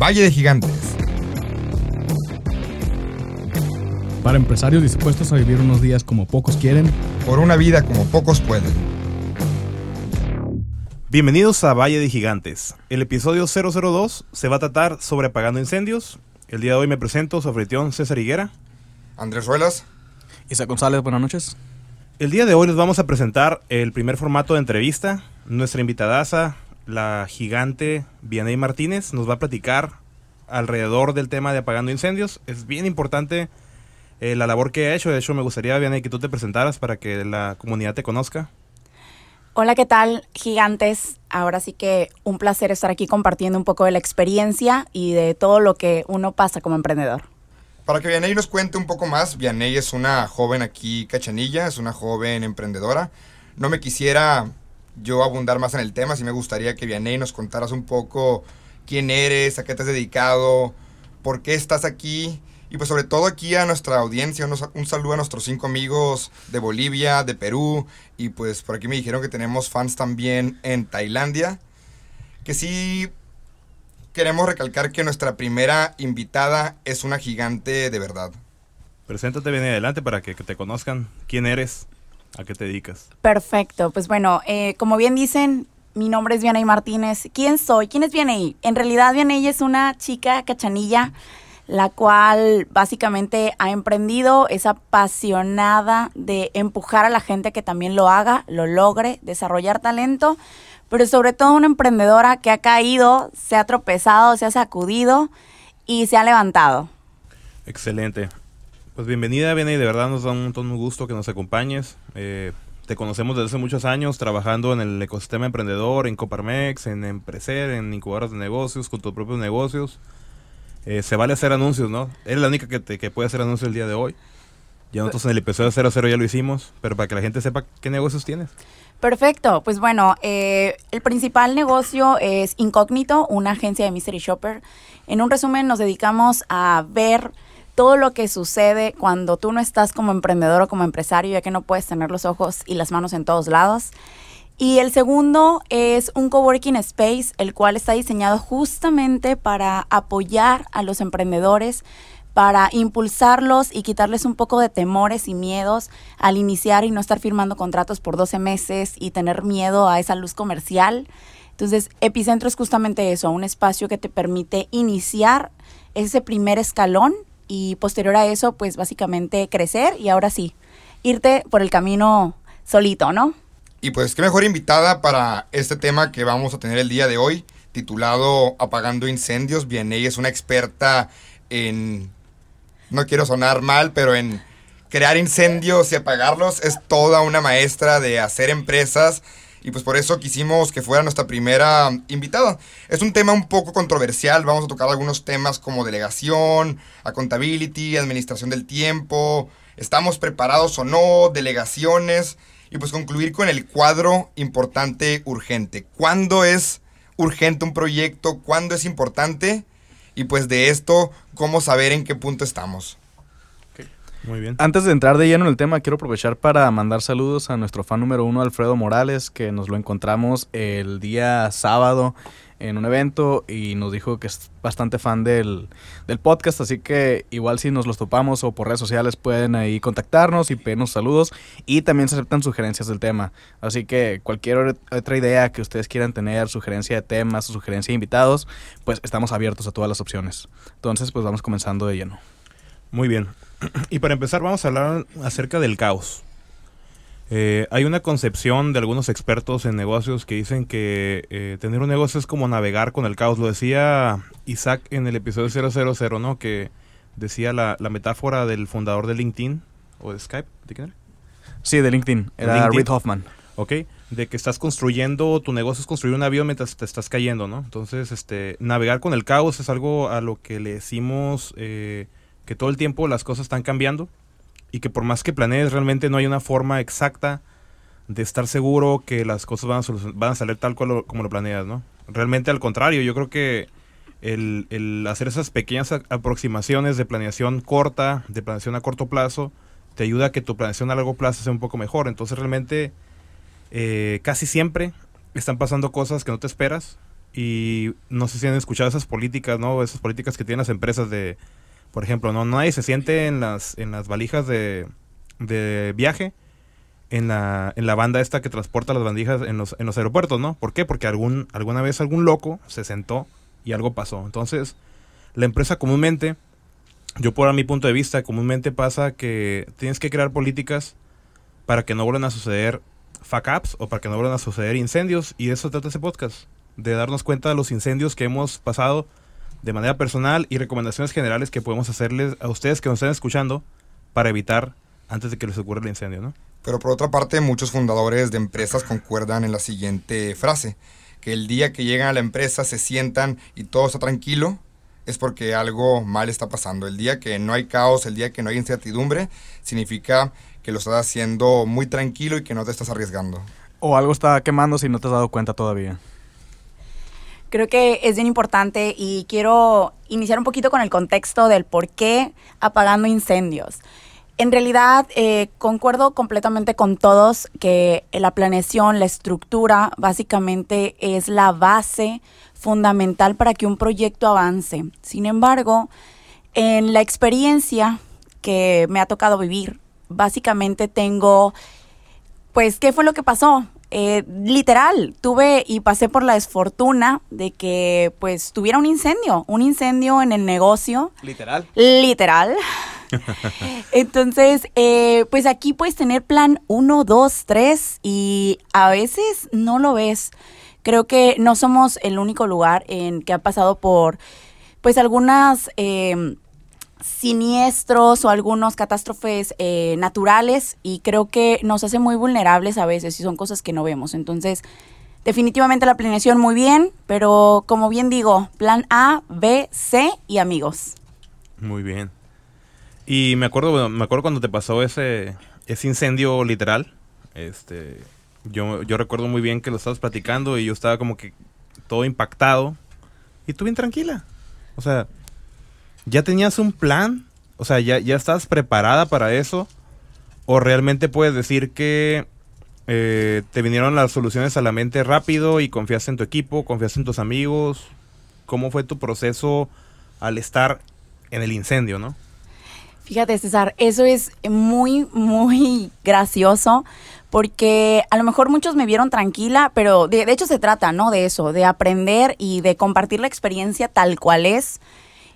Valle de Gigantes. Para empresarios dispuestos a vivir unos días como pocos quieren. Por una vida como pocos pueden. Bienvenidos a Valle de Gigantes. El episodio 002 se va a tratar sobre apagando incendios. El día de hoy me presento, su anfitrión César Higuera. Andrés Ruelas. Isa González, buenas noches. El día de hoy les vamos a presentar el primer formato de entrevista. Nuestra invitadaza, la gigante Vianey Martínez, nos va a platicar alrededor del tema de apagando incendios. Es bien importante eh, la labor que ha hecho. De hecho, me gustaría, Vianey, que tú te presentaras para que la comunidad te conozca. Hola, ¿qué tal, gigantes? Ahora sí que un placer estar aquí compartiendo un poco de la experiencia y de todo lo que uno pasa como emprendedor. Para que Vianey nos cuente un poco más, Vianey es una joven aquí cachanilla, es una joven emprendedora. No me quisiera yo abundar más en el tema, sí me gustaría que Vianey nos contaras un poco quién eres, a qué te has dedicado, por qué estás aquí y pues sobre todo aquí a nuestra audiencia, un saludo a nuestros cinco amigos de Bolivia, de Perú y pues por aquí me dijeron que tenemos fans también en Tailandia. Que sí queremos recalcar que nuestra primera invitada es una gigante de verdad. Preséntate bien adelante para que, te conozcan quién eres, a qué te dedicas. Perfecto, pues bueno, eh, como bien dicen, mi nombre es Vianey Martínez. ¿Quién soy? ¿Quién es Vianey? En realidad Vianey es una chica cachanilla la cual básicamente ha emprendido, es apasionada de empujar a la gente que también lo haga, lo logre, desarrollar talento, pero sobre todo una emprendedora que ha caído, se ha tropezado, se ha sacudido y se ha levantado. Excelente. Pues bienvenida, Viene, y de verdad nos da un montón de gusto que nos acompañes. Eh, te conocemos desde hace muchos años trabajando en el ecosistema emprendedor, en Coparmex, en Emprecer, en incubadoras de negocios, con tus propios negocios. Eh, se vale hacer anuncios, ¿no? Eres la única que, que puede hacer anuncios el día de hoy. Ya nosotros en el episodio 00 ya lo hicimos, pero para que la gente sepa qué negocios tienes. Perfecto, pues bueno, eh, el principal negocio es Incógnito, una agencia de Mystery Shopper. En un resumen nos dedicamos a ver todo lo que sucede cuando tú no estás como emprendedor o como empresario, ya que no puedes tener los ojos y las manos en todos lados. Y el segundo es un coworking space, el cual está diseñado justamente para apoyar a los emprendedores, para impulsarlos y quitarles un poco de temores y miedos al iniciar y no estar firmando contratos por 12 meses y tener miedo a esa luz comercial. Entonces, Epicentro es justamente eso, un espacio que te permite iniciar ese primer escalón y posterior a eso, pues básicamente crecer y ahora sí, irte por el camino solito, ¿no? Y pues qué mejor invitada para este tema que vamos a tener el día de hoy, titulado Apagando Incendios. Vianey es una experta en, no quiero sonar mal, pero en crear incendios y apagarlos. Es toda una maestra de hacer empresas. Y pues por eso quisimos que fuera nuestra primera invitada. Es un tema un poco controversial. Vamos a tocar algunos temas como delegación, accountability, administración del tiempo. ¿Estamos preparados o no? Delegaciones. Y pues concluir con el cuadro importante urgente. ¿Cuándo es urgente un proyecto? ¿Cuándo es importante? Y pues de esto, ¿cómo saber en qué punto estamos? Muy bien. Antes de entrar de lleno en el tema, quiero aprovechar para mandar saludos a nuestro fan número uno, Alfredo Morales, que nos lo encontramos el día sábado en un evento y nos dijo que es bastante fan del, podcast, así que igual si nos los topamos o por redes sociales pueden ahí contactarnos y pedirnos saludos y también se aceptan sugerencias del tema. Así que cualquier otra idea que ustedes quieran tener, sugerencia de temas o sugerencia de invitados, pues estamos abiertos a todas las opciones. Entonces, pues vamos comenzando de lleno. Muy bien. Y para empezar vamos a hablar acerca del caos. Eh, hay una concepción de algunos expertos en negocios que dicen que eh, tener un negocio es como navegar con el caos. Lo decía Isaac en el episodio 000, ¿no? Que decía la, metáfora del fundador de LinkedIn o de Skype. ¿De quién era? Sí, de LinkedIn. Era Reid Hoffman. Ok. De que estás construyendo, tu negocio es construir un avión mientras te estás cayendo, ¿no? Entonces, este, navegar con el caos es algo a lo que le decimos eh, que todo el tiempo las cosas están cambiando y que por más que planees, realmente no hay una forma exacta de estar seguro que las cosas van a, salir tal cual como lo planeas, ¿no? Realmente al contrario, yo creo que el, hacer esas pequeñas aproximaciones de planeación corta, de planeación a corto plazo, te ayuda a que tu planeación a largo plazo sea un poco mejor. Entonces realmente eh, casi siempre están pasando cosas que no te esperas Y no sé si han escuchado esas políticas, ¿no? Esas políticas que tienen las empresas de, por ejemplo, no nadie se siente en las, en las valijas de, de viaje en la, en la banda esta que transporta las bandijas en los, en los aeropuertos, ¿no? ¿Por qué? Porque algún, alguna vez algún loco se sentó y algo pasó. Entonces, la empresa comúnmente, yo por mi punto de vista, comúnmente pasa que tienes que crear políticas para que no vuelvan a suceder fuck ups o para que no vuelvan a suceder incendios y de eso trata ese podcast, de darnos cuenta de los incendios que hemos pasado de manera personal y recomendaciones generales que podemos hacerles a ustedes que nos estén escuchando para evitar antes de que les ocurra el incendio, ¿no? Pero por otra parte, muchos fundadores de empresas concuerdan en la siguiente frase, que el día que llegan a la empresa se sientan y todo está tranquilo, es porque algo mal está pasando. El día que no hay caos, el día que no hay incertidumbre, significa que lo estás haciendo muy tranquilo y que no te estás arriesgando. O algo está quemando si no te has dado cuenta todavía. Creo que es bien importante y quiero iniciar un poquito con el contexto del por qué apagando incendios. En realidad, eh, concuerdo completamente con todos que la planeación, la estructura, básicamente es la base fundamental para que un proyecto avance. Sin embargo, en la experiencia que me ha tocado vivir, básicamente tengo, pues, ¿qué fue lo que pasó? Eh, literal, tuve y pasé por la desfortuna de que pues tuviera un incendio, un incendio en el negocio. Literal. Literal. Entonces, eh, pues aquí puedes tener plan 1, 2, 3 y a veces no lo ves. Creo que no somos el único lugar en que ha pasado por pues algunas eh, siniestros o algunos catástrofes eh, naturales y creo que nos hace muy vulnerables a veces y son cosas que no vemos. Entonces, definitivamente la planeación muy bien, pero como bien digo, plan A, B, C y amigos. Muy bien. Y me acuerdo, me acuerdo cuando te pasó ese, ese incendio literal. Este, yo, yo recuerdo muy bien que lo estabas platicando y yo estaba como que todo impactado. Y tú bien tranquila. O sea, ya tenías un plan. O sea, ya, ya estás preparada para eso. O realmente puedes decir que eh, te vinieron las soluciones a la mente rápido y confiaste en tu equipo, confiaste en tus amigos. ¿Cómo fue tu proceso al estar en el incendio, no? Fíjate, César, eso es muy, muy gracioso porque a lo mejor muchos me vieron tranquila, pero de, hecho se trata, ¿no? De eso, de aprender y de compartir la experiencia tal cual es.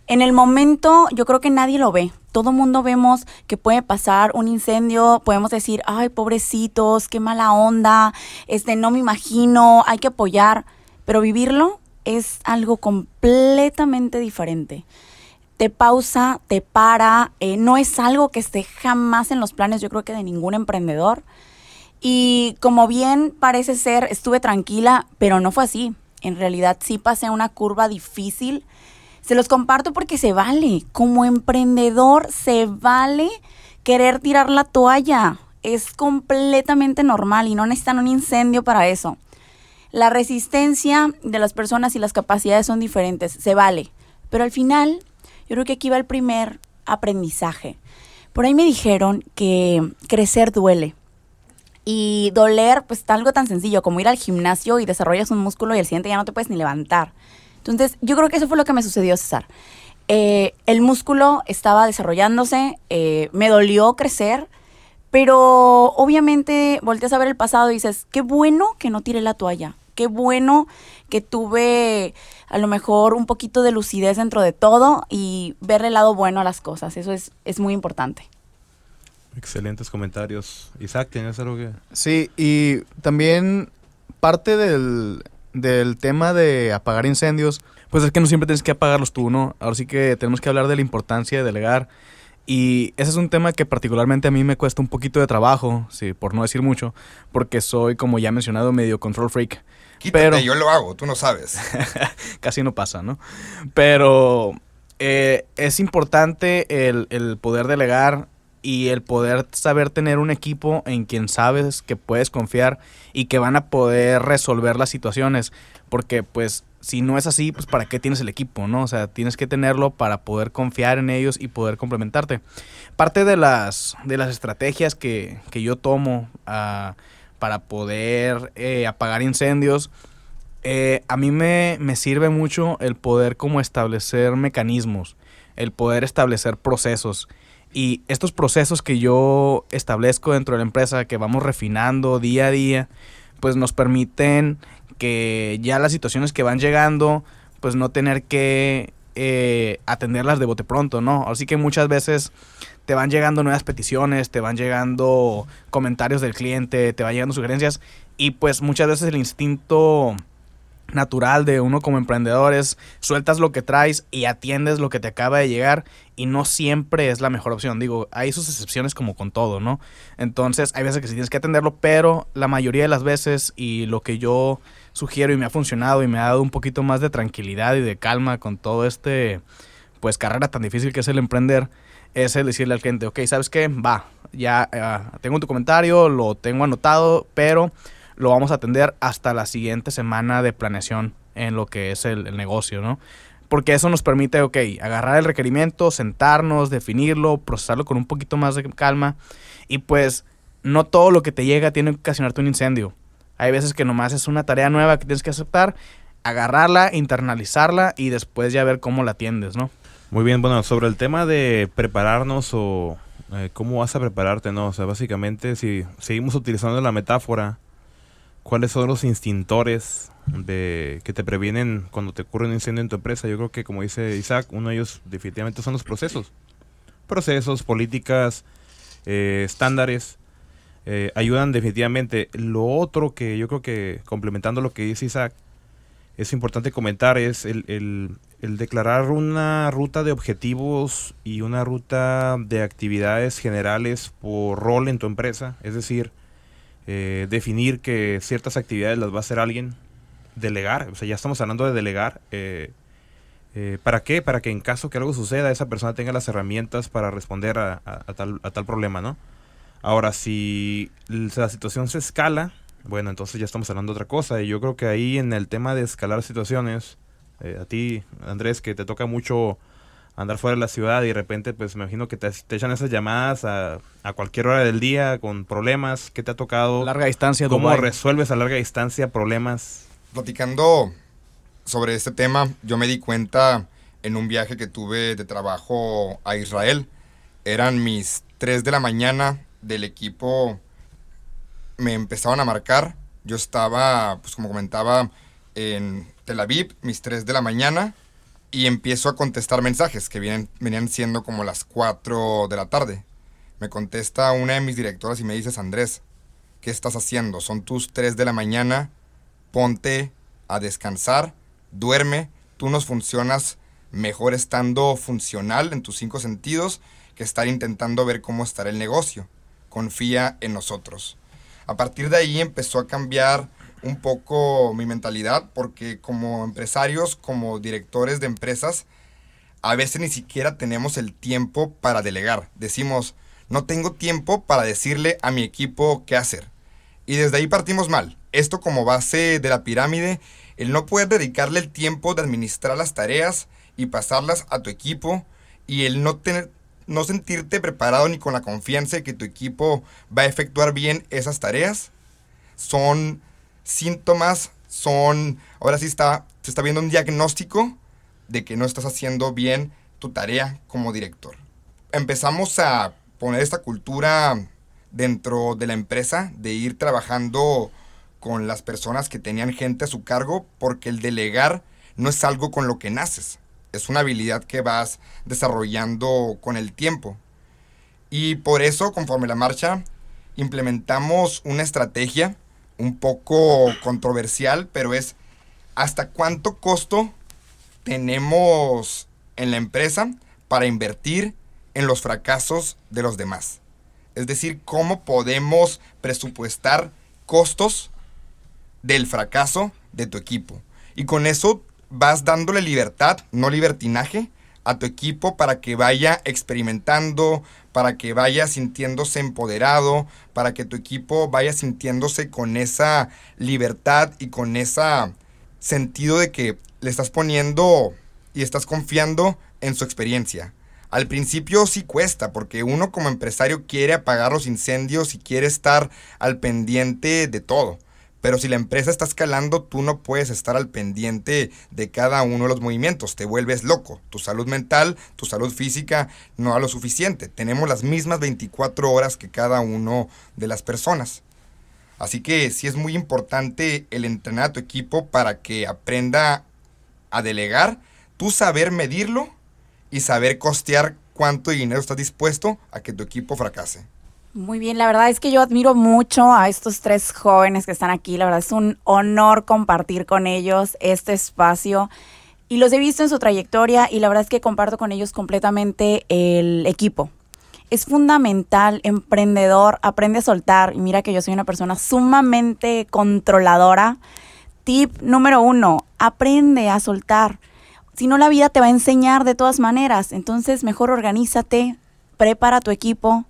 En el momento yo creo que nadie lo ve. Todo mundo vemos que puede pasar un incendio, podemos decir, ay, pobrecitos, qué mala onda, este, no me imagino, hay que apoyar, pero vivirlo es algo completamente diferente te pausa, te para, eh, no es algo que esté jamás en los planes, yo creo que de ningún emprendedor. Y como bien parece ser, estuve tranquila, pero no fue así. En realidad sí pasé una curva difícil. Se los comparto porque se vale. Como emprendedor se vale querer tirar la toalla. Es completamente normal y no necesitan un incendio para eso. La resistencia de las personas y las capacidades son diferentes. Se vale. Pero al final yo creo que aquí va el primer aprendizaje. Por ahí me dijeron que crecer duele. Y doler, pues algo tan sencillo como ir al gimnasio y desarrollas un músculo y el siguiente ya no te puedes ni levantar. Entonces, yo creo que eso fue lo que me sucedió, César. Eh, el músculo estaba desarrollándose, eh, me dolió crecer, pero obviamente volteas a ver el pasado y dices, qué bueno que no tiré la toalla, qué bueno que tuve a lo mejor un poquito de lucidez dentro de todo y ver el lado bueno a las cosas. Eso es, es muy importante. Excelentes comentarios. Isaac, ¿tienes algo que...? Sí, y también parte del, del tema de apagar incendios, pues es que no siempre tienes que apagarlos tú, ¿no? Ahora sí que tenemos que hablar de la importancia de delegar. Y ese es un tema que particularmente a mí me cuesta un poquito de trabajo, sí, por no decir mucho, porque soy, como ya he mencionado, medio control freak. pero, yo lo hago, tú no sabes. casi no pasa, ¿no? Pero eh, es importante el, el poder delegar y el poder saber tener un equipo en quien sabes que puedes confiar y que van a poder resolver las situaciones. Porque pues si no es así, pues para qué tienes el equipo, ¿no? O sea, tienes que tenerlo para poder confiar en ellos y poder complementarte. Parte de las, de las estrategias que, yo tomo ah, para poder eh, apagar incendios Eh, a mí me, me sirve mucho el poder como establecer mecanismos, el poder establecer procesos. Y estos procesos que yo establezco dentro de la empresa, que vamos refinando día a día, pues nos permiten que ya las situaciones que van llegando, pues no tener que eh, atenderlas de bote pronto, ¿no? Así que muchas veces te van llegando nuevas peticiones, te van llegando comentarios del cliente, te van llegando sugerencias y pues muchas veces el instinto natural de uno como emprendedor es sueltas lo que traes y atiendes lo que te acaba de llegar y no siempre es la mejor opción. Digo, hay sus excepciones como con todo, ¿no? Entonces hay veces que sí tienes que atenderlo, pero la mayoría de las veces y lo que yo sugiero y me ha funcionado y me ha dado un poquito más de tranquilidad y de calma con todo este, pues carrera tan difícil que es el emprender, es el decirle al cliente, ok, ¿sabes qué? Va, ya uh, tengo tu comentario, lo tengo anotado, pero lo vamos a atender hasta la siguiente semana de planeación en lo que es el, negocio, ¿no? Porque eso nos permite, ok, agarrar el requerimiento, sentarnos, definirlo, procesarlo con un poquito más de calma y pues no todo lo que te llega tiene que ocasionarte un incendio. Hay veces que nomás es una tarea nueva que tienes que aceptar, agarrarla, internalizarla y después ya ver cómo la atiendes, ¿no? Muy bien, bueno, sobre el tema de prepararnos o eh, cómo vas a prepararte, ¿no? O sea, básicamente si seguimos utilizando la metáfora ¿Cuáles son los instintores de, que te previenen cuando te ocurre un incendio en tu empresa? Yo creo que, como dice Isaac, uno de ellos definitivamente son los procesos. Procesos, políticas, eh, estándares, eh, ayudan definitivamente. Lo otro que yo creo que, complementando lo que dice Isaac, es importante comentar es el, el declarar una ruta de objetivos y una ruta de actividades generales por rol en tu empresa. Es decir, eh, definir que ciertas actividades las va a hacer alguien, delegar, o sea, ya estamos hablando de delegar. Eh, eh, ¿Para qué? Para que en caso que algo suceda, esa persona tenga las herramientas para responder a, tal, a tal problema, ¿no? Ahora, si la situación se escala, bueno, entonces ya estamos hablando de otra cosa. Y yo creo que ahí en el tema de escalar situaciones, a ti, Andrés, que te toca mucho andar fuera de la ciudad y de repente, pues me imagino que te, echan esas llamadas a, cualquier hora del día con problemas. ¿Qué te ha tocado? Larga distancia. ¿Cómo resuelves a larga distancia problemas? Platicando sobre este tema, yo me di cuenta en un viaje que tuve de trabajo a Israel. Eran mis 3 de la mañana del equipo. Me empezaban a marcar. Yo estaba, pues como comentaba, en Tel Aviv, mis 3 de la mañana y empiezo a contestar mensajes que vienen, venían siendo como las 4 de la tarde. Me contesta una de mis directoras y me dices, Andrés, ¿qué estás haciendo? Son tus 3 de la mañana, ponte a descansar, duerme, tú nos funcionas mejor estando funcional en tus cinco sentidos que estar intentando ver cómo estará el negocio. Confía en nosotros. A partir de ahí empezó a cambiar un poco mi mentalidad porque como empresarios, como directores de empresas, a veces ni siquiera tenemos el tiempo para delegar. Decimos, no tengo tiempo para decirle a mi equipo qué hacer. Y desde ahí partimos mal. Esto como base de la pirámide, el no poder dedicarle el tiempo de administrar las tareas y pasarlas a tu equipo y el no tener no sentirte preparado ni con la confianza de que tu equipo va a efectuar bien esas tareas son síntomas son, ahora sí está, se está viendo un diagnóstico de que no estás haciendo bien tu tarea como director. Empezamos a poner esta cultura dentro de la empresa de ir trabajando con las personas que tenían gente a su cargo porque el delegar no es algo con lo que naces, es una habilidad que vas desarrollando con el tiempo. Y por eso, conforme la marcha, implementamos una estrategia un poco controversial, pero es hasta cuánto costo tenemos en la empresa para invertir en los fracasos de los demás. Es decir, cómo podemos presupuestar costos del fracaso de tu equipo. Y con eso vas dándole libertad, no libertinaje, a tu equipo para que vaya experimentando, para que vaya sintiéndose empoderado, para que tu equipo vaya sintiéndose con esa libertad y con ese sentido de que le estás poniendo y estás confiando en su experiencia. Al principio sí cuesta, porque uno como empresario quiere apagar los incendios y quiere estar al pendiente de todo. Pero si la empresa está escalando, tú no puedes estar al pendiente de cada uno de los movimientos. Te vuelves loco. Tu salud mental, tu salud física no da lo suficiente. Tenemos las mismas 24 horas que cada uno de las personas. Así que sí es muy importante el entrenar a tu equipo para que aprenda a delegar, tú saber medirlo y saber costear cuánto dinero estás dispuesto a que tu equipo fracase. Muy bien, la verdad es que yo admiro mucho a estos tres jóvenes que están aquí. La verdad es un honor compartir con ellos este espacio. Y los he visto en su trayectoria y la verdad es que comparto con ellos completamente el equipo. Es fundamental, emprendedor, aprende a soltar. Y mira que yo soy una persona sumamente controladora. Tip número uno, aprende a soltar. Si no, la vida te va a enseñar de todas maneras. Entonces, mejor organízate, prepara tu equipo,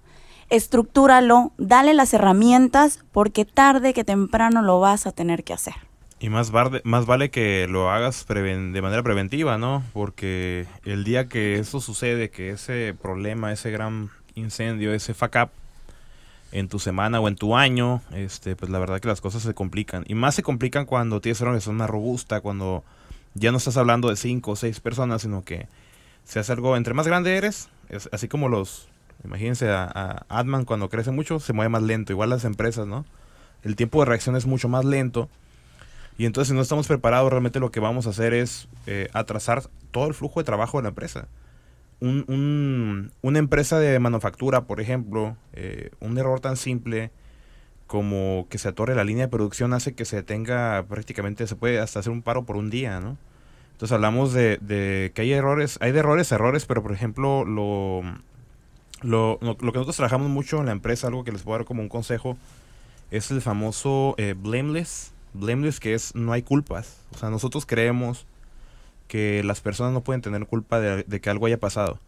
estructúralo, dale las herramientas, porque tarde que temprano lo vas a tener que hacer. Y más, más vale que lo hagas de manera preventiva, ¿no? Porque el día que eso sucede, que ese problema, ese gran incendio, ese fuck up en tu semana o en tu año, este, pues la verdad que las cosas se complican. Y más se complican cuando tienes una persona robusta, cuando ya no estás hablando de cinco o seis personas, sino que se hace algo, entre más grande eres, es, así como los Imagínense a, a Adman cuando crece mucho, se mueve más lento. Igual las empresas, ¿no? El tiempo de reacción es mucho más lento. Y entonces si no estamos preparados, realmente lo que vamos a hacer es eh, atrasar todo el flujo de trabajo de la empresa. Un, una empresa de manufactura, por ejemplo, eh, un error tan simple como que se atore la línea de producción hace que se tenga prácticamente, se puede hasta hacer un paro por un día, ¿no? Entonces hablamos de, de que hay errores, hay de errores, errores, pero por ejemplo lo, lo, lo, que nosotros trabajamos mucho en la empresa, algo que les puedo dar como un consejo, es el famoso eh, blameless. Blameless que es no hay culpas. O sea, nosotros creemos que las personas no pueden tener culpa de, que algo haya pasado.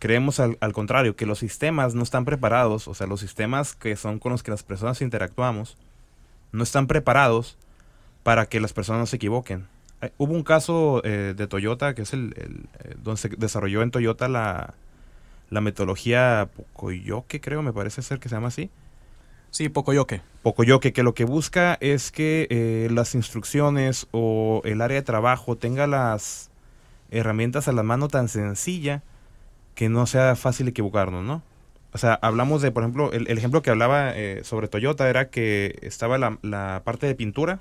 Creemos al, al, contrario, que los sistemas no están preparados, o sea, los sistemas que son con los que las personas interactuamos, no están preparados para que las personas se equivoquen. Eh, hubo un caso eh, de Toyota, que es el, el donde se desarrolló en Toyota la, la metodología Pocoyoke, creo, me parece ser que se llama así. Sí, Pocoyoke. Pocoyoke, que lo que busca es que eh, las instrucciones o el área de trabajo tenga las herramientas a la mano tan sencilla que no sea fácil equivocarnos, ¿no? O sea, hablamos de, por ejemplo, el, ejemplo que hablaba eh, sobre Toyota era que estaba la, parte de pintura,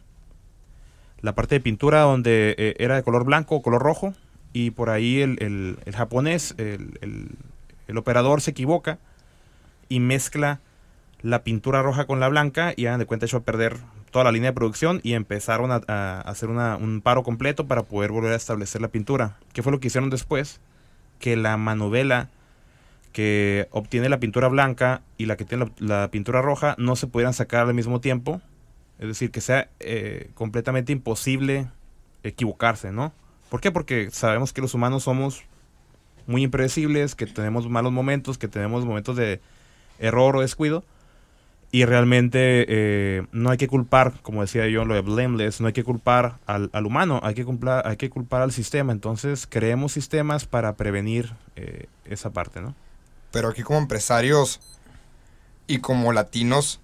la parte de pintura donde eh, era de color blanco o color rojo, y por ahí el, el japonés, el, el operador se equivoca y mezcla la pintura roja con la blanca y hagan de cuenta echó a perder toda la línea de producción y empezaron a, hacer un paro completo para poder volver a establecer la pintura. ¿Qué fue lo que hicieron después? Que la manovela que obtiene la pintura blanca y la que tiene la, pintura roja no se pudieran sacar al mismo tiempo. Es decir, que sea eh, completamente imposible equivocarse, ¿no? ¿Por qué? Porque sabemos que los humanos somos muy impredecibles, que tenemos malos momentos, que tenemos momentos de error o descuido. Y realmente eh, no hay que culpar, como decía yo, lo de blameless, no hay que culpar al, humano, hay que, culpar, hay que culpar al sistema. Entonces creemos sistemas para prevenir eh, esa parte, ¿no? Pero aquí como empresarios y como latinos,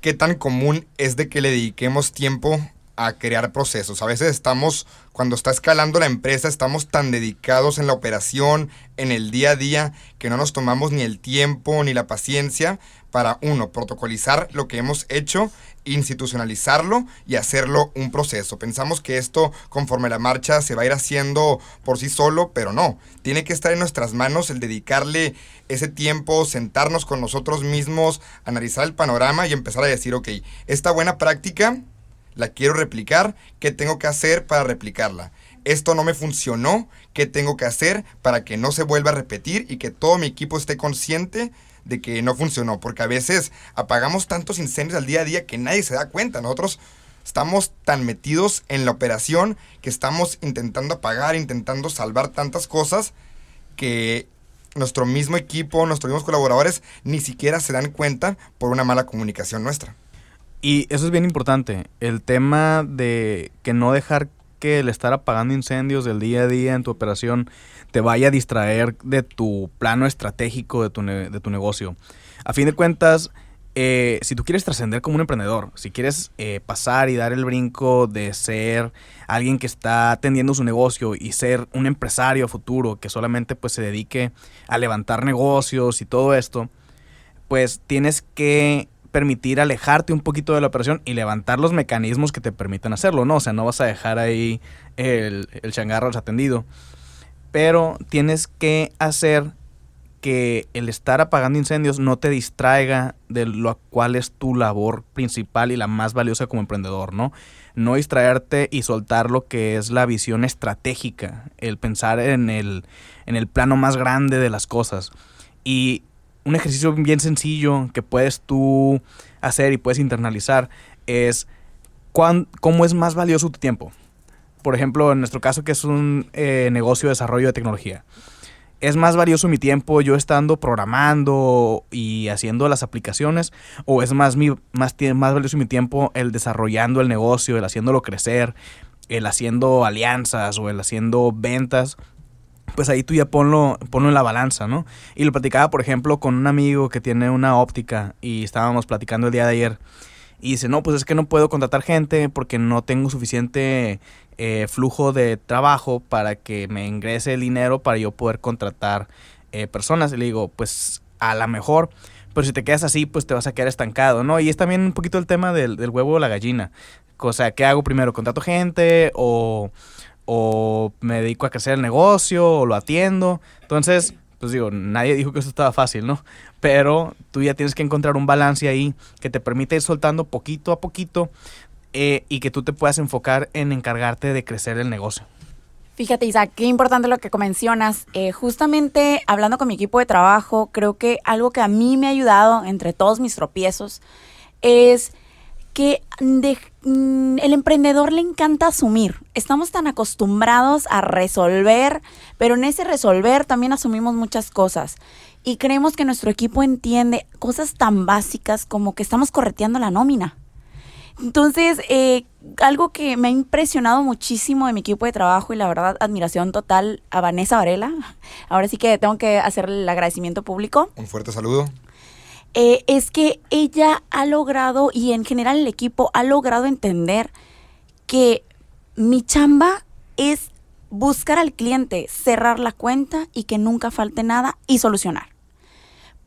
¿qué tan común es de que le dediquemos tiempo a crear procesos. A veces estamos, cuando está escalando la empresa, estamos tan dedicados en la operación, en el día a día, que no nos tomamos ni el tiempo ni la paciencia para, uno, protocolizar lo que hemos hecho, institucionalizarlo y hacerlo un proceso. Pensamos que esto, conforme la marcha, se va a ir haciendo por sí solo, pero no. Tiene que estar en nuestras manos el dedicarle ese tiempo, sentarnos con nosotros mismos, analizar el panorama y empezar a decir, ok, esta buena práctica la quiero replicar, ¿qué tengo que hacer para replicarla? Esto no me funcionó, ¿qué tengo que hacer para que no se vuelva a repetir y que todo mi equipo esté consciente de que no funcionó? Porque a veces apagamos tantos incendios al día a día que nadie se da cuenta. Nosotros estamos tan metidos en la operación que estamos intentando apagar, intentando salvar tantas cosas que nuestro mismo equipo, nuestros mismos colaboradores ni siquiera se dan cuenta por una mala comunicación nuestra. Y eso es bien importante, el tema de que no dejar que el estar apagando incendios del día a día en tu operación te vaya a distraer de tu plano estratégico de tu, de tu negocio. A fin de cuentas, eh, si tú quieres trascender como un emprendedor, si quieres eh, pasar y dar el brinco de ser alguien que está atendiendo su negocio y ser un empresario futuro que solamente pues se dedique a levantar negocios y todo esto, pues tienes que permitir alejarte un poquito de la operación y levantar los mecanismos que te permitan hacerlo, ¿no? O sea, no vas a dejar ahí el, el changarro desatendido. Pero tienes que hacer que el estar apagando incendios no te distraiga de lo cual es tu labor principal y la más valiosa como emprendedor, ¿no? No distraerte y soltar lo que es la visión estratégica, el pensar en el, en el plano más grande de las cosas. Y un ejercicio bien sencillo que puedes tú hacer y puedes internalizar es cómo es más valioso tu tiempo. Por ejemplo, en nuestro caso que es un eh, negocio de desarrollo de tecnología ¿Es más valioso mi tiempo yo estando programando y haciendo las aplicaciones? ¿O es más, mi, más, más valioso mi tiempo el desarrollando el negocio, el haciéndolo crecer, el haciendo alianzas o el haciendo ventas? Pues ahí tú ya ponlo, ponlo en la balanza, ¿no? Y lo platicaba, por ejemplo, con un amigo que tiene una óptica y estábamos platicando el día de ayer. Y dice, no, pues es que no puedo contratar gente porque no tengo suficiente eh, flujo de trabajo para que me ingrese el dinero para yo poder contratar eh, personas. Y le digo, pues a lo mejor, pero si te quedas así, pues te vas a quedar estancado, ¿no? Y es también un poquito el tema del, del huevo o la gallina. O sea, ¿qué hago primero? ¿Contrato gente o, o me dedico a crecer el negocio o lo atiendo? Entonces, pues digo, nadie dijo que eso estaba fácil, ¿no? Pero tú ya tienes que encontrar un balance ahí que te permite ir soltando poquito a poquito eh, y que tú te puedas enfocar en encargarte de crecer el negocio. Fíjate, Isaac, qué importante lo que mencionas. Eh, justamente hablando con mi equipo de trabajo, creo que algo que a mí me ha ayudado entre todos mis tropiezos es que mm, el emprendedor le encanta asumir. Estamos tan acostumbrados a resolver, pero en ese resolver también asumimos muchas cosas. Y creemos que nuestro equipo entiende cosas tan básicas como que estamos correteando la nómina. Entonces, eh, algo que me ha impresionado muchísimo de mi equipo de trabajo y la verdad, admiración total a Vanessa Varela. Ahora sí que tengo que hacerle el agradecimiento público. Un fuerte saludo. Eh, es que ella ha logrado, y en general el equipo ha logrado entender que mi chamba es buscar al cliente, cerrar la cuenta y que nunca falte nada y solucionar.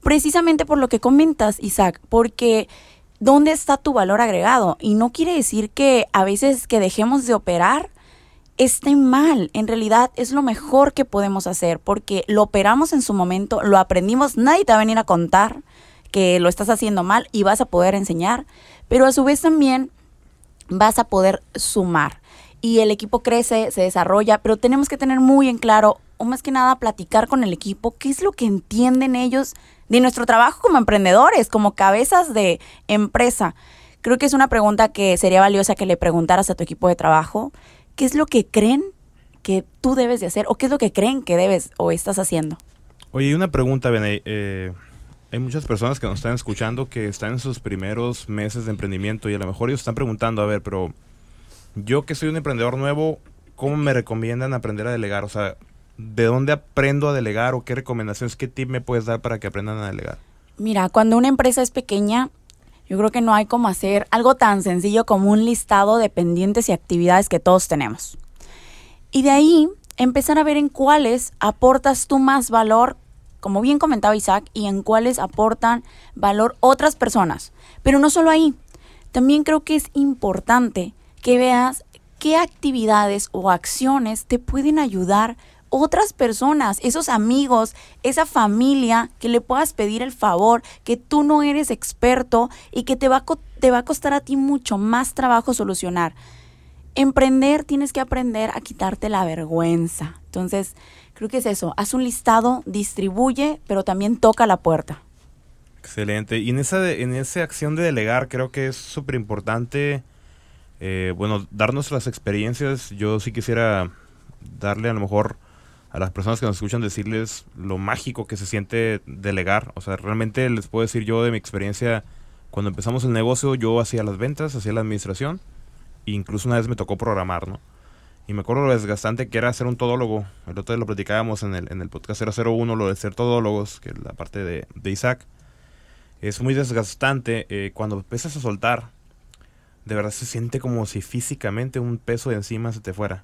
Precisamente por lo que comentas, Isaac, porque ¿dónde está tu valor agregado? Y no quiere decir que a veces que dejemos de operar esté mal. En realidad es lo mejor que podemos hacer porque lo operamos en su momento, lo aprendimos, nadie te va a venir a contar que lo estás haciendo mal y vas a poder enseñar, pero a su vez también vas a poder sumar. Y el equipo crece, se desarrolla, pero tenemos que tener muy en claro, o más que nada, platicar con el equipo, qué es lo que entienden ellos de nuestro trabajo como emprendedores, como cabezas de empresa. Creo que es una pregunta que sería valiosa que le preguntaras a tu equipo de trabajo. ¿Qué es lo que creen que tú debes de hacer o qué es lo que creen que debes o estás haciendo? Oye, una pregunta, Bene. Eh, hay muchas personas que nos están escuchando que están en sus primeros meses de emprendimiento y a lo mejor ellos están preguntando, a ver, pero yo que soy un emprendedor nuevo, ¿cómo me recomiendan aprender a delegar? O sea, ¿de dónde aprendo a delegar o qué recomendaciones, qué tip me puedes dar para que aprendan a delegar? Mira, cuando una empresa es pequeña, yo creo que no hay como hacer algo tan sencillo como un listado de pendientes y actividades que todos tenemos. Y de ahí empezar a ver en cuáles aportas tú más valor como bien comentaba Isaac, y en cuáles aportan valor otras personas. Pero no solo ahí, también creo que es importante que veas qué actividades o acciones te pueden ayudar otras personas, esos amigos, esa familia que le puedas pedir el favor, que tú no eres experto y que te va a, te va a costar a ti mucho más trabajo solucionar. Emprender tienes que aprender a quitarte la vergüenza. Entonces, Creo que es eso, haz un listado, distribuye, pero también toca la puerta. Excelente. Y en esa, en esa acción de delegar creo que es súper importante, eh, bueno, dar nuestras experiencias. Yo sí quisiera darle a lo mejor a las personas que nos escuchan decirles lo mágico que se siente delegar. O sea, realmente les puedo decir yo de mi experiencia, cuando empezamos el negocio yo hacía las ventas, hacía la administración, e incluso una vez me tocó programar, ¿no? Y me acuerdo lo desgastante que era ser un todólogo. El otro día lo platicábamos en el, en el podcast 001, lo de ser todólogos, que es la parte de, Isaac. es muy desgastante. Eh, cuando empiezas a soltar, de verdad se siente como si físicamente un peso de encima se te fuera.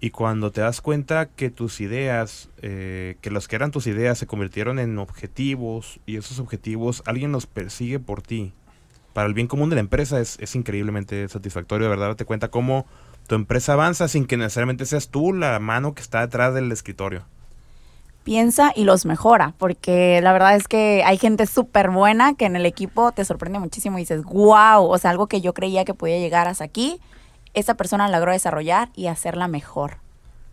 Y cuando te das cuenta que tus ideas, eh, que los que eran tus ideas se convirtieron en objetivos y esos objetivos alguien los persigue por ti, para el bien común de la empresa es, es increíblemente satisfactorio, de verdad, darte cuenta cómo tu empresa avanza sin que necesariamente seas tú la mano que está detrás del escritorio. Piensa y los mejora, porque la verdad es que hay gente súper buena que en el equipo te sorprende muchísimo y dices, wow, o sea, algo que yo creía que podía llegar hasta aquí, esa persona logró desarrollar y hacerla mejor.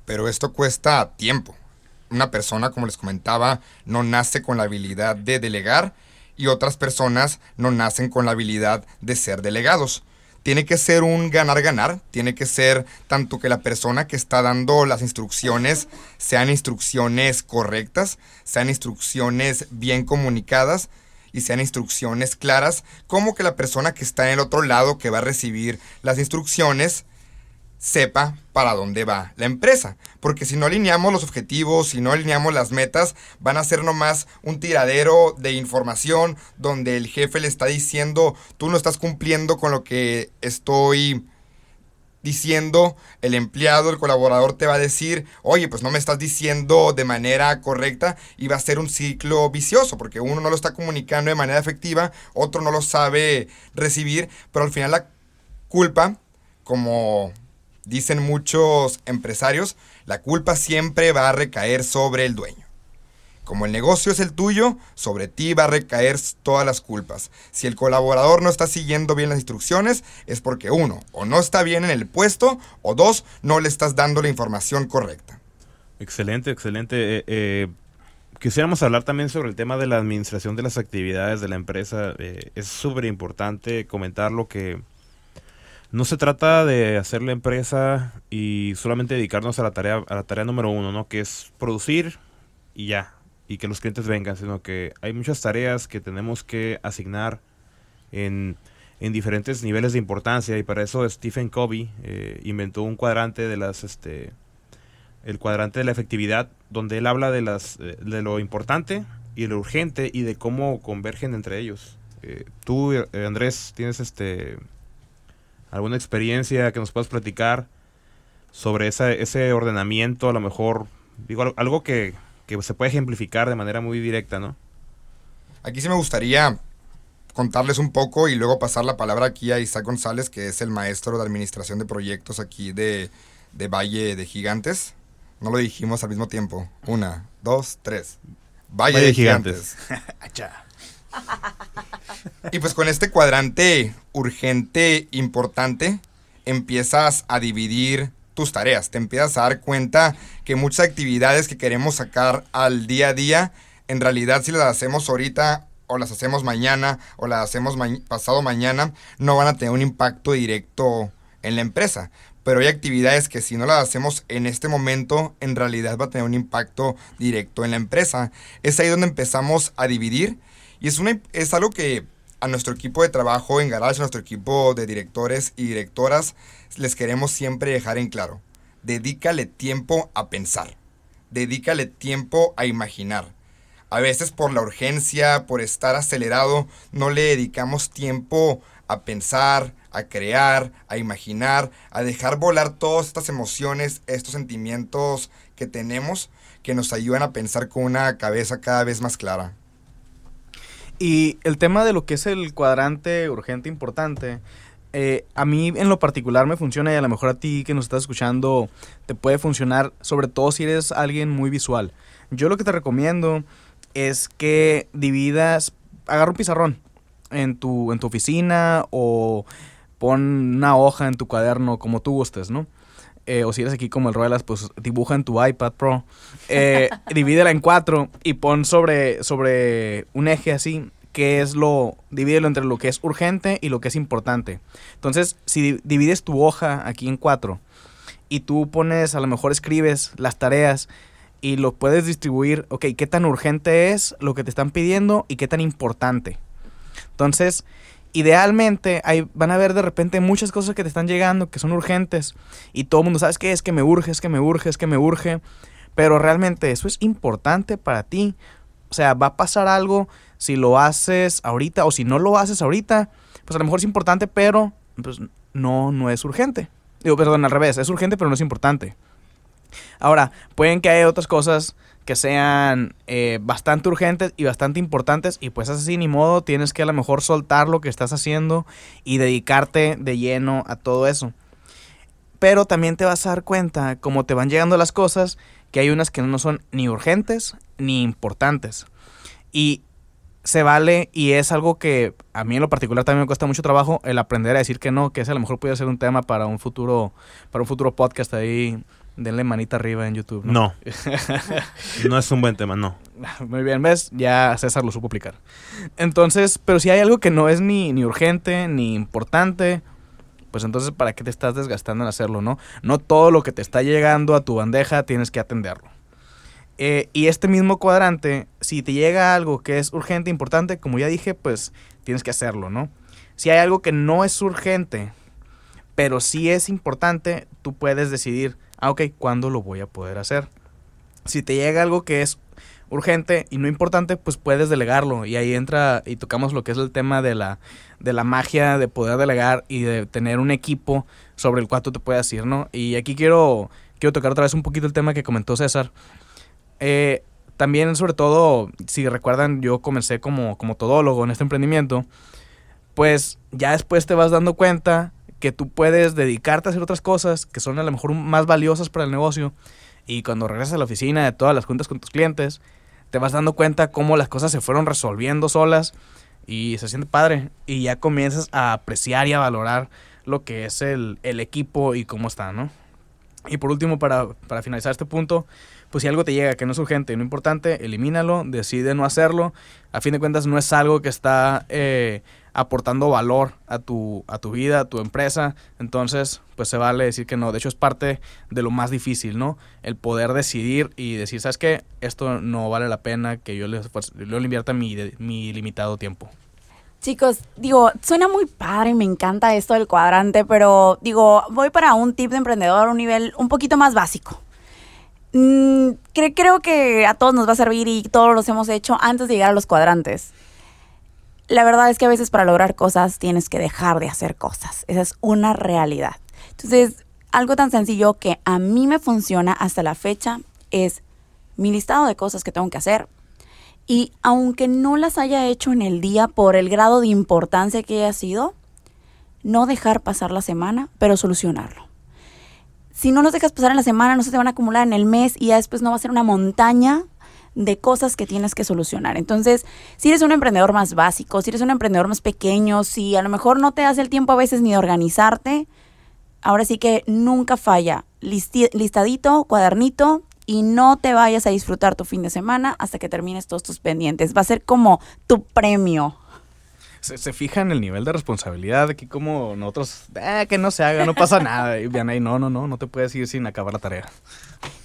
Pero esto cuesta tiempo. Una persona, como les comentaba, no nace con la habilidad de delegar y otras personas no nacen con la habilidad de ser delegados tiene que ser un ganar-ganar, tiene que ser tanto que la persona que está dando las instrucciones sean instrucciones correctas, sean instrucciones bien comunicadas y sean instrucciones claras, como que la persona que está en el otro lado que va a recibir las instrucciones sepa para dónde va la empresa. Porque si no alineamos los objetivos, si no alineamos las metas, van a ser nomás un tiradero de información donde el jefe le está diciendo, tú no estás cumpliendo con lo que estoy diciendo, el empleado, el colaborador te va a decir, oye, pues no me estás diciendo de manera correcta y va a ser un ciclo vicioso, porque uno no lo está comunicando de manera efectiva, otro no lo sabe recibir, pero al final la culpa, como dicen muchos empresarios, la culpa siempre va a recaer sobre el dueño. Como el negocio es el tuyo, sobre ti va a recaer todas las culpas. Si el colaborador no está siguiendo bien las instrucciones, es porque uno, o no está bien en el puesto, o dos, no le estás dando la información correcta. Excelente, excelente. Eh, eh, quisiéramos hablar también sobre el tema de la administración de las actividades de la empresa. Eh, es súper importante comentar lo que no se trata de hacer la empresa y solamente dedicarnos a la tarea, a la tarea número uno, ¿no? Que es producir y ya, y que los clientes vengan, sino que hay muchas tareas que tenemos que asignar en, diferentes niveles de importancia y para eso Stephen Covey eh, inventó un cuadrante de las, este, el cuadrante de la efectividad, donde él habla de las, eh, de lo importante y lo urgente y de cómo convergen entre ellos. Eh, tú, Andrés, tienes este alguna experiencia que nos puedas platicar sobre ese ordenamiento, a lo mejor, digo, algo que, se puede ejemplificar de manera muy directa, ¿no? Aquí sí me gustaría contarles un poco y luego pasar la palabra aquí a Isaac González, que es el maestro de administración de proyectos aquí de, de Valle de Gigantes. No lo dijimos al mismo tiempo. Una, dos, tres. Valle, de, Gigantes. Y pues con este cuadrante urgente, importante, empiezas a dividir tus tareas. Te empiezas a dar cuenta que muchas actividades que queremos sacar al día a día, en realidad si las hacemos ahorita o las hacemos mañana o las hacemos pasado mañana, no van a tener un impacto directo en la empresa. Pero hay actividades que si no las hacemos en este momento, en realidad va a tener un impacto directo en la empresa. Es ahí donde empezamos a dividir y es, es algo que a nuestro equipo de trabajo en Garage, a nuestro equipo de directores y directoras, les queremos siempre dejar en claro. Dedícale tiempo a pensar. Dedícale tiempo a imaginar. A veces por la urgencia, por estar acelerado, no le dedicamos tiempo a pensar, a crear, a imaginar, a dejar volar todas estas emociones, estos sentimientos que tenemos que nos ayudan a pensar con una cabeza cada vez más clara. Y el tema de lo que es el cuadrante urgente importante, eh, a mí en lo particular me funciona y a lo mejor a ti que nos estás escuchando te puede funcionar, sobre todo si eres alguien muy visual. Yo lo que te recomiendo es que dividas, agarra un pizarrón en tu, en tu oficina o pon una hoja en tu cuaderno como tú gustes, ¿no? Eh, o si eres aquí como el Ruelas, pues dibuja en tu iPad Pro, eh, divídela en cuatro y pon sobre, sobre un eje así, que es lo, divídelo entre lo que es urgente y lo que es importante. Entonces, si divides tu hoja aquí en cuatro y tú pones, a lo mejor escribes las tareas y lo puedes distribuir, ok, qué tan urgente es lo que te están pidiendo y qué tan importante. Entonces, idealmente hay, van a haber de repente muchas cosas que te están llegando que son urgentes y todo el mundo sabes que es que me urge, es que me urge, es que me urge, pero realmente eso es importante para ti O sea, va a pasar algo si lo haces ahorita o si no lo haces ahorita, pues a lo mejor es importante, pero pues no, no es urgente. Digo, perdón, al revés, es urgente, pero no es importante. Ahora, pueden que haya otras cosas que sean eh, bastante urgentes y bastante importantes y pues así ni modo tienes que a lo mejor soltar lo que estás haciendo y dedicarte de lleno a todo eso. Pero también te vas a dar cuenta, como te van llegando las cosas, que hay unas que no son ni urgentes ni importantes. Y se vale y es algo que a mí en lo particular también me cuesta mucho trabajo el aprender a decir que no, que ese a lo mejor puede ser un tema para un futuro para un futuro podcast ahí denle manita arriba en YouTube. No. No, es un buen tema, no. Muy bien, ¿ves? Ya César lo supo aplicar. Entonces, pero si hay algo que no es ni, ni urgente, ni importante, pues entonces, ¿para qué te estás desgastando en hacerlo, no? No todo lo que te está llegando a tu bandeja tienes que atenderlo. Eh, y este mismo cuadrante, si te llega algo que es urgente, importante, como ya dije, pues tienes que hacerlo, ¿no? Si hay algo que no es urgente, pero sí es importante, tú puedes decidir, ah, ok, ¿cuándo lo voy a poder hacer? Si te llega algo que es urgente y no importante, pues puedes delegarlo. Y ahí entra y tocamos lo que es el tema de la, de la magia de poder delegar y de tener un equipo sobre el cual tú te puedas ir, ¿no? Y aquí quiero, quiero tocar otra vez un poquito el tema que comentó César. Eh, también, sobre todo, si recuerdan, yo comencé como, como todólogo en este emprendimiento, pues ya después te vas dando cuenta que tú puedes dedicarte a hacer otras cosas que son a lo mejor más valiosas para el negocio y cuando regresas a la oficina de todas las juntas con tus clientes, te vas dando cuenta cómo las cosas se fueron resolviendo solas y se siente padre y ya comienzas a apreciar y a valorar lo que es el, el equipo y cómo está, ¿no? Y por último, para, para finalizar este punto, pues si algo te llega que no es urgente y no importante, elimínalo, decide no hacerlo. A fin de cuentas no es algo que está eh, aportando valor a tu, a tu vida, a tu empresa. Entonces, pues se vale decir que no. De hecho, es parte de lo más difícil, ¿no? El poder decidir y decir, ¿sabes qué? Esto no vale la pena que yo le, pues, le invierta mi, mi limitado tiempo. Chicos, digo, suena muy padre, me encanta esto del cuadrante, pero digo, voy para un tip de emprendedor un nivel un poquito más básico. Mm, creo que a todos nos va a servir y todos los hemos hecho antes de llegar a los cuadrantes. La verdad es que a veces para lograr cosas tienes que dejar de hacer cosas. Esa es una realidad. Entonces, algo tan sencillo que a mí me funciona hasta la fecha es mi listado de cosas que tengo que hacer. Y aunque no las haya hecho en el día por el grado de importancia que haya sido, no dejar pasar la semana, pero solucionarlo si no los dejas pasar en la semana, no se te van a acumular en el mes y ya después no va a ser una montaña de cosas que tienes que solucionar. Entonces, si eres un emprendedor más básico, si eres un emprendedor más pequeño, si a lo mejor no te das el tiempo a veces ni de organizarte, ahora sí que nunca falla. listadito, cuadernito y no te vayas a disfrutar tu fin de semana hasta que termines todos tus pendientes. Va a ser como tu premio se, se fija en el nivel de responsabilidad, aquí como nosotros, eh, que no se haga, no pasa nada. Y vean ahí, no, no, no, no te puedes ir sin acabar la tarea.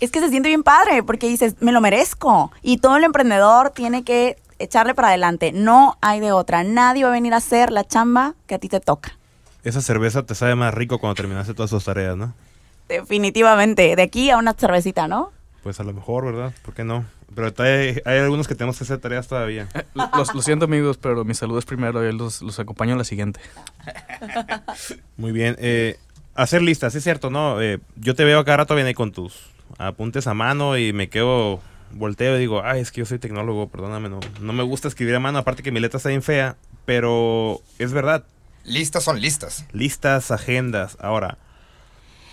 Es que se siente bien padre, porque dices, me lo merezco. Y todo el emprendedor tiene que echarle para adelante. No hay de otra. Nadie va a venir a hacer la chamba que a ti te toca. Esa cerveza te sabe más rico cuando terminaste todas tus tareas, ¿no? Definitivamente. De aquí a una cervecita, ¿no? Pues a lo mejor, ¿verdad? ¿Por qué no? Pero hay, hay, algunos que tenemos que hacer tareas todavía. Eh, lo, siento amigos, pero mi salud es primero y los, los acompaño en la siguiente. Muy bien. Eh, hacer listas, es cierto, ¿no? Eh, yo te veo acá rato viene con tus apuntes a mano y me quedo, volteo y digo, ay, es que yo soy tecnólogo, perdóname, no, no me gusta escribir a mano, aparte que mi letra está bien fea, pero es verdad. Listas son listas. Listas, agendas. Ahora,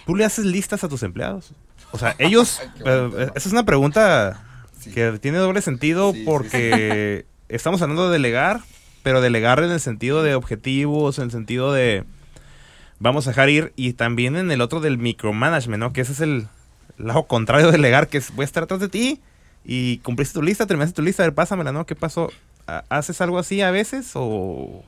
¿tú le haces listas a tus empleados? O sea, ellos, esa es una pregunta que tiene doble sentido porque estamos hablando de delegar, pero delegar en el sentido de objetivos, en el sentido de vamos a dejar ir y también en el otro del micromanagement, ¿no? Que ese es el lado contrario de delegar, que es voy a estar atrás de ti y cumpliste tu lista, terminaste tu lista, a ver, pásamela, ¿no? ¿Qué pasó? ¿Haces algo así a veces o...?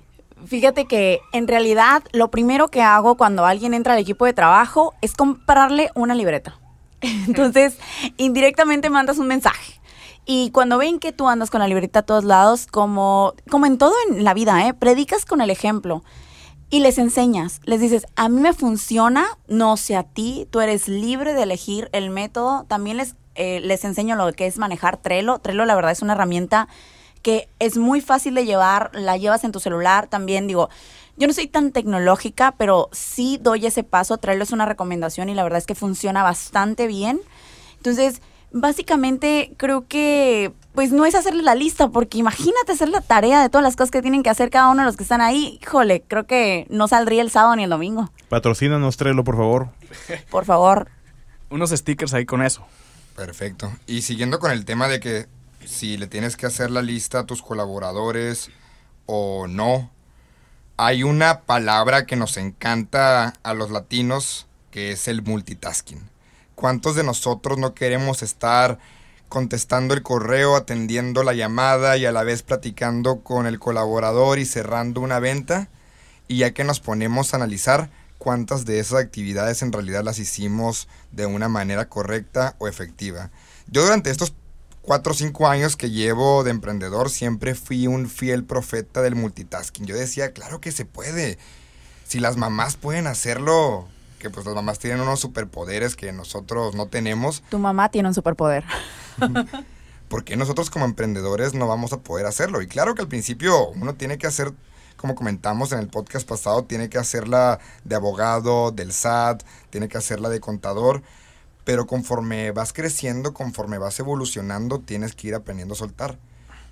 Fíjate que en realidad lo primero que hago cuando alguien entra al equipo de trabajo es comprarle una libreta. Entonces, indirectamente mandas un mensaje. Y cuando ven que tú andas con la libreta a todos lados, como, como en todo en la vida, ¿eh? predicas con el ejemplo y les enseñas, les dices, a mí me funciona, no sé a ti, tú eres libre de elegir el método, también les eh, les enseño lo que es manejar Trello. Trello la verdad es una herramienta que es muy fácil de llevar, la llevas en tu celular también, digo, yo no soy tan tecnológica, pero sí doy ese paso, Trello es una recomendación y la verdad es que funciona bastante bien. Entonces, básicamente creo que pues no es hacerle la lista, porque imagínate hacer la tarea de todas las cosas que tienen que hacer cada uno de los que están ahí. Híjole, creo que no saldría el sábado ni el domingo. Patrocínanos, Trello, por favor. Por favor. Unos stickers ahí con eso. Perfecto. Y siguiendo con el tema de que si le tienes que hacer la lista a tus colaboradores o no, hay una palabra que nos encanta a los latinos que es el multitasking. ¿Cuántos de nosotros no queremos estar contestando el correo, atendiendo la llamada y a la vez platicando con el colaborador y cerrando una venta. Y ya que nos ponemos a analizar cuántas de esas actividades en realidad las hicimos de una manera correcta o efectiva. Yo durante estos cuatro o cinco años que llevo de emprendedor siempre fui un fiel profeta del multitasking. Yo decía, claro que se puede. Si las mamás pueden hacerlo, que pues las mamás tienen unos superpoderes que nosotros no tenemos. Tu mamá tiene un superpoder. ¿Por qué nosotros como emprendedores no vamos a poder hacerlo? Y claro que al principio uno tiene que hacer, como comentamos en el podcast pasado, tiene que hacerla de abogado, del SAT, tiene que hacerla de contador, pero conforme vas creciendo, conforme vas evolucionando, tienes que ir aprendiendo a soltar.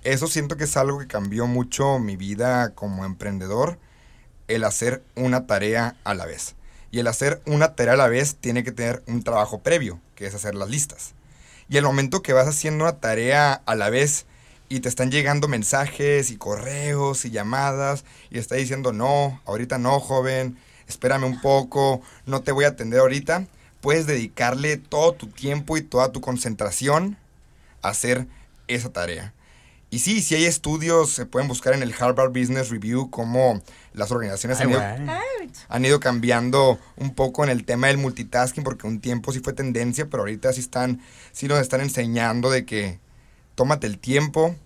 Eso siento que es algo que cambió mucho mi vida como emprendedor, el hacer una tarea a la vez. Y el hacer una tarea a la vez tiene que tener un trabajo previo, que es hacer las listas. Y el momento que vas haciendo una tarea a la vez y te están llegando mensajes y correos y llamadas y está diciendo, no, ahorita no, joven, espérame un poco, no te voy a atender ahorita, puedes dedicarle todo tu tiempo y toda tu concentración a hacer esa tarea. Y sí, si hay estudios, se pueden buscar en el Harvard Business Review cómo las organizaciones han ido, cambiando un poco en el tema del multitasking, porque un tiempo sí fue tendencia, pero ahorita sí están, sí nos están enseñando de que tómate el tiempo,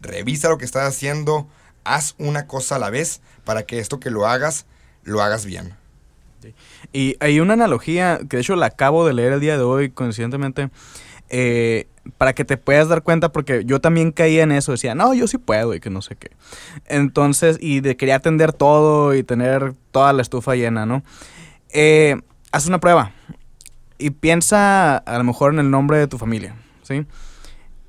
revisa lo que estás haciendo, haz una cosa a la vez para que esto que lo hagas, lo hagas bien. Y hay una analogía que de hecho la acabo de leer el día de hoy, coincidentemente, eh, para que te puedas dar cuenta, porque yo también caía en eso, decía, no, yo sí puedo y que no sé qué. Entonces, y de quería atender todo y tener toda la estufa llena, ¿no? Eh, haz una prueba y piensa a lo mejor en el nombre de tu familia, ¿sí?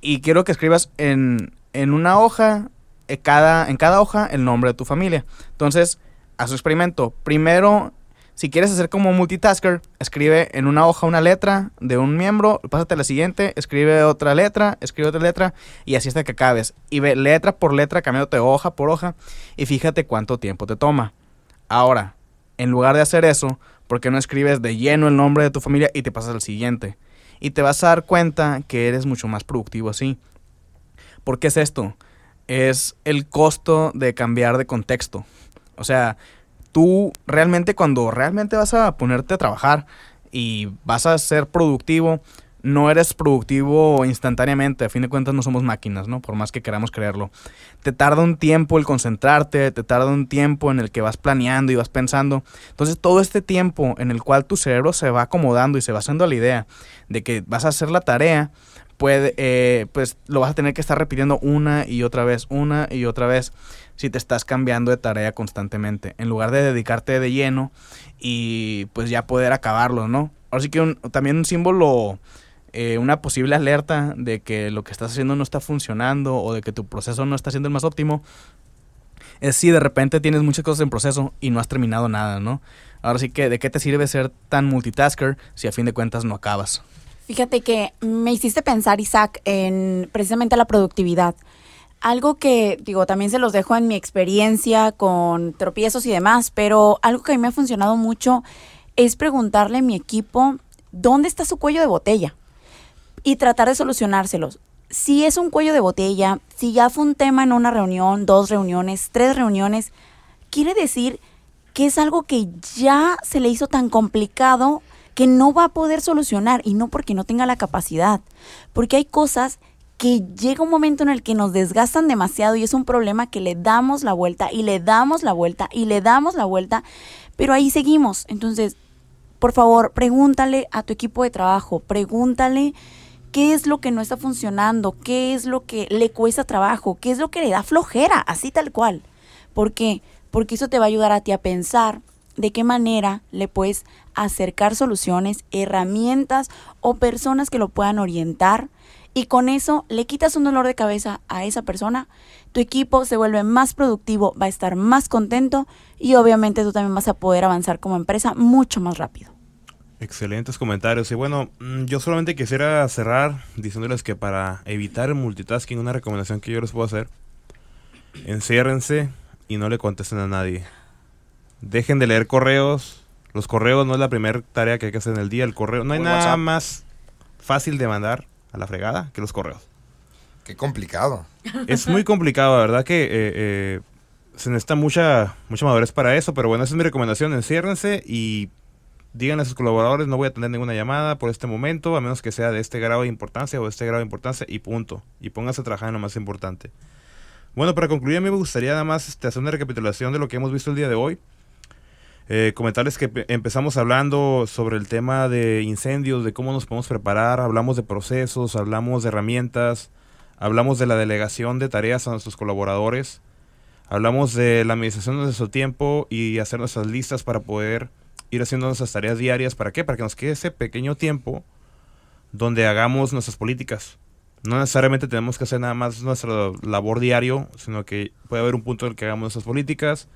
Y quiero que escribas en, en una hoja, en eh, cada, en cada hoja, el nombre de tu familia. Entonces, haz un experimento. Primero si quieres hacer como multitasker, escribe en una hoja una letra de un miembro, pásate a la siguiente, escribe otra letra, escribe otra letra y así hasta que acabes. Y ve letra por letra, cambiándote hoja por hoja y fíjate cuánto tiempo te toma. Ahora, en lugar de hacer eso, ¿por qué no escribes de lleno el nombre de tu familia y te pasas al siguiente? Y te vas a dar cuenta que eres mucho más productivo así. ¿Por qué es esto? Es el costo de cambiar de contexto. O sea, tú realmente cuando realmente vas a ponerte a trabajar y vas a ser productivo, no eres productivo instantáneamente, a fin de cuentas no somos máquinas, ¿no? Por más que queramos creerlo. Te tarda un tiempo el concentrarte, te tarda un tiempo en el que vas planeando y vas pensando. Entonces todo este tiempo en el cual tu cerebro se va acomodando y se va haciendo la idea de que vas a hacer la tarea, puede, eh, pues lo vas a tener que estar repitiendo una y otra vez, una y otra vez si te estás cambiando de tarea constantemente, en lugar de dedicarte de lleno y pues ya poder acabarlo, ¿no? Ahora sí que también un símbolo, eh, una posible alerta de que lo que estás haciendo no está funcionando o de que tu proceso no está siendo el más óptimo, es si de repente tienes muchas cosas en proceso y no has terminado nada, ¿no? Ahora sí que, ¿de qué te sirve ser tan multitasker si a fin de cuentas no acabas? Fíjate que me hiciste pensar, Isaac, en precisamente la productividad. Algo que, digo, también se los dejo en mi experiencia con tropiezos y demás, pero algo que a mí me ha funcionado mucho es preguntarle a mi equipo dónde está su cuello de botella y tratar de solucionárselos. Si es un cuello de botella, si ya fue un tema en una reunión, dos reuniones, tres reuniones, quiere decir que es algo que ya se le hizo tan complicado que no va a poder solucionar y no porque no tenga la capacidad, porque hay cosas que llega un momento en el que nos desgastan demasiado y es un problema que le damos la vuelta y le damos la vuelta y le damos la vuelta, pero ahí seguimos. Entonces, por favor, pregúntale a tu equipo de trabajo, pregúntale qué es lo que no está funcionando, qué es lo que le cuesta trabajo, qué es lo que le da flojera, así tal cual. ¿Por qué? Porque eso te va a ayudar a ti a pensar de qué manera le puedes acercar soluciones, herramientas o personas que lo puedan orientar y con eso le quitas un dolor de cabeza a esa persona, tu equipo se vuelve más productivo, va a estar más contento y obviamente tú también vas a poder avanzar como empresa mucho más rápido. Excelentes comentarios. Y bueno, mm, yo solamente quisiera cerrar diciéndoles que para evitar el multitasking, una recomendación que yo les puedo hacer, enciérrense y no le contesten a nadie. Dejen de leer correos. Los correos no es la primera tarea que hay que hacer en el día. El correo, no hay nada más fácil de mandar a la fregada que los correos. Qué complicado. Es muy complicado, la verdad que eh, eh, se necesita mucha, mucha madurez para eso, pero bueno, esa es mi recomendación. Enciérrense y díganle a sus colaboradores, no voy a tener ninguna llamada por este momento, a menos que sea de este grado de importancia o de este grado de importancia y punto. Y pónganse a trabajar en lo más importante. Bueno, para concluir, a mí me gustaría nada más este, hacer una recapitulación de lo que hemos visto el día de hoy. Eh, comentarles que empezamos hablando sobre el tema de incendios, de cómo nos podemos preparar, hablamos de procesos, hablamos de herramientas, hablamos de la delegación de tareas a nuestros colaboradores, hablamos de la administración de nuestro tiempo y hacer nuestras listas para poder ir haciendo nuestras tareas diarias. ¿Para qué? Para que nos quede ese pequeño tiempo donde hagamos nuestras políticas. No necesariamente tenemos que hacer nada más nuestra labor diario, sino que puede haber un punto en el que hagamos nuestras políticas.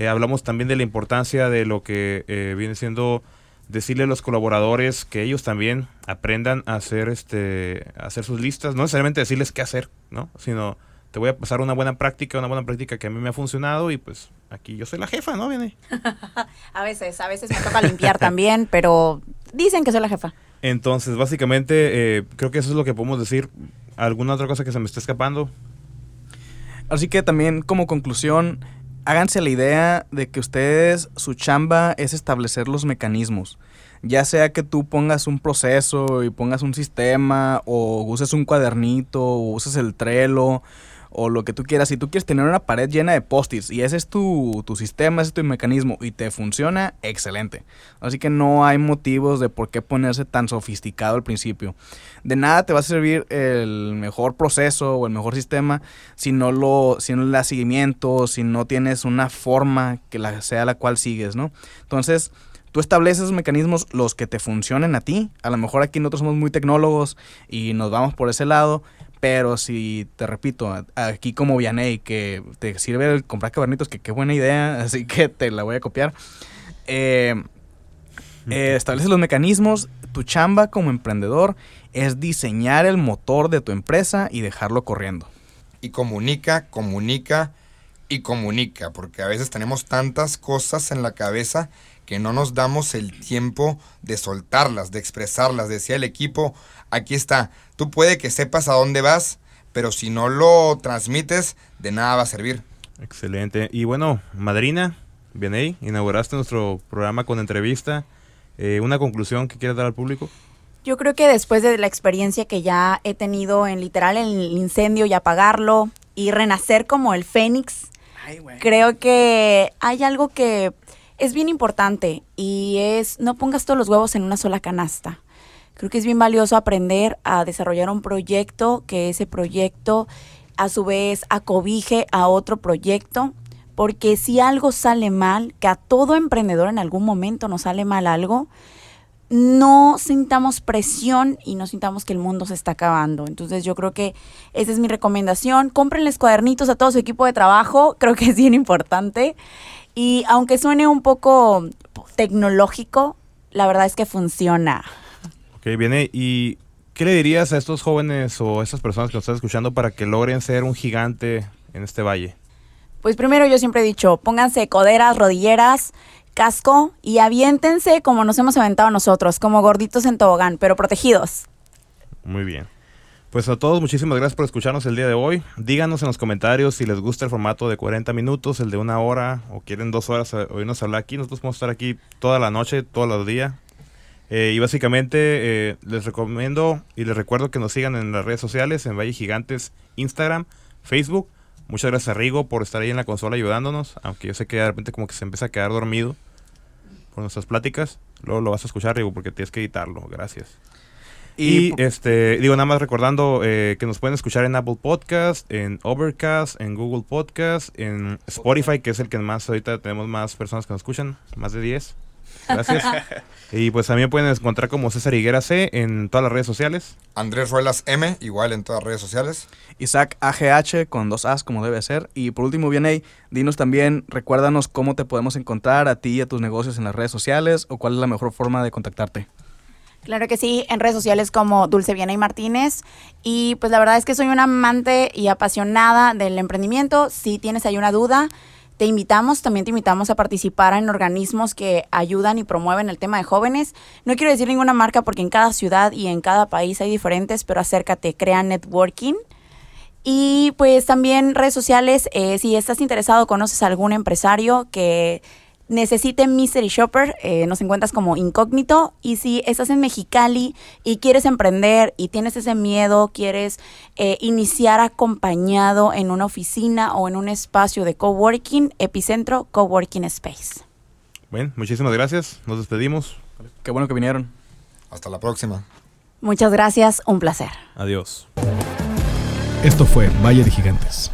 Eh, hablamos también de la importancia de lo que eh, viene siendo decirle a los colaboradores que ellos también aprendan a hacer este a hacer sus listas, no necesariamente decirles qué hacer, ¿no? Sino te voy a pasar una buena práctica, una buena práctica que a mí me ha funcionado y pues aquí yo soy la jefa, ¿no? Viene. a veces, a veces me toca limpiar también, pero dicen que soy la jefa. Entonces, básicamente, eh, creo que eso es lo que podemos decir. ¿Alguna otra cosa que se me esté escapando? Así que también como conclusión, háganse la idea de que ustedes, su chamba es establecer los mecanismos. Ya sea que tú pongas un proceso y pongas un sistema, o uses un cuadernito, o uses el Trello, o lo que tú quieras. Si tú quieres tener una pared llena de post-its y ese es tu, tu, sistema, ese es tu mecanismo y te funciona, excelente. Así que no hay motivos de por qué ponerse tan sofisticado al principio. De nada te va a servir el mejor proceso o el mejor sistema si no lo si no le seguimiento, si no tienes una forma que la, sea la cual sigues, ¿no? Entonces, tú estableces mecanismos, los que te funcionen a ti. A lo mejor aquí nosotros somos muy tecnólogos y nos vamos por ese lado, pero si te repito, aquí como Vianey, que te sirve el comprar cabernitos, que qué buena idea, así que te la voy a copiar. Eh, eh, establece los mecanismos. Tu chamba como emprendedor es diseñar el motor de tu empresa y dejarlo corriendo. Y comunica, comunica y comunica, porque a veces tenemos tantas cosas en la cabeza que no nos damos el tiempo de soltarlas, de expresarlas. Decía el equipo, aquí está, tú puede que sepas a dónde vas, pero si no lo transmites, de nada va a servir. Excelente. Y bueno, Madrina, bien ahí, inauguraste nuestro programa con entrevista. Eh, ¿Una conclusión que quieras dar al público? Yo creo que después de la experiencia que ya he tenido en literal el incendio y apagarlo y renacer como el fénix, creo que hay algo que es bien importante y es no pongas todos los huevos en una sola canasta. Creo que es bien valioso aprender a desarrollar un proyecto, que ese proyecto a su vez acobije a otro proyecto, porque si algo sale mal, que a todo emprendedor en algún momento nos sale mal algo, no sintamos presión y no sintamos que el mundo se está acabando. Entonces yo creo que esa es mi recomendación. Cómprenles cuadernitos a todo su equipo de trabajo, creo que es bien importante. Y aunque suene un poco tecnológico, la verdad es que funciona. Ok, viene. ¿Y qué le dirías a estos jóvenes o a estas personas que nos están escuchando para que logren ser un gigante en este valle? Pues primero yo siempre he dicho, pónganse coderas, rodilleras, casco y aviéntense como nos hemos aventado nosotros, como gorditos en tobogán, pero protegidos. Muy bien. Pues a todos, muchísimas gracias por escucharnos el día de hoy. Díganos en los comentarios si les gusta el formato de 40 minutos, el de una hora, o quieren dos horas oírnos hablar aquí. Nosotros podemos estar aquí toda la noche, todos los días. Eh, y básicamente eh, les recomiendo y les recuerdo que nos sigan en las redes sociales, en Valle Gigantes, Instagram, Facebook. Muchas gracias a Rigo por estar ahí en la consola ayudándonos, aunque yo sé que de repente como que se empieza a quedar dormido por nuestras pláticas. Luego lo vas a escuchar, Rigo, porque tienes que editarlo. Gracias. Y, este, digo, nada más recordando eh, que nos pueden escuchar en Apple Podcast, en Overcast, en Google Podcast, en Spotify, que es el que más ahorita tenemos más personas que nos escuchan, más de 10. Gracias. y pues también pueden encontrar como César Higuera C en todas las redes sociales. Andrés Ruelas M, igual en todas las redes sociales. Isaac AGH con dos As como debe ser. Y por último, bien dinos también, recuérdanos cómo te podemos encontrar a ti y a tus negocios en las redes sociales o cuál es la mejor forma de contactarte. Claro que sí, en redes sociales como Dulce Viena y Martínez. Y pues la verdad es que soy una amante y apasionada del emprendimiento. Si tienes ahí una duda, te invitamos, también te invitamos a participar en organismos que ayudan y promueven el tema de jóvenes. No quiero decir ninguna marca porque en cada ciudad y en cada país hay diferentes, pero acércate, crea networking. Y pues también redes sociales, eh, si estás interesado, conoces a algún empresario que necesite Mystery Shopper, eh, nos encuentras como incógnito. Y si estás en Mexicali y quieres emprender y tienes ese miedo, quieres eh, iniciar acompañado en una oficina o en un espacio de coworking, Epicentro Coworking Space. Bueno, muchísimas gracias. Nos despedimos. Qué bueno que vinieron. Hasta la próxima. Muchas gracias, un placer. Adiós. Esto fue Valle de Gigantes.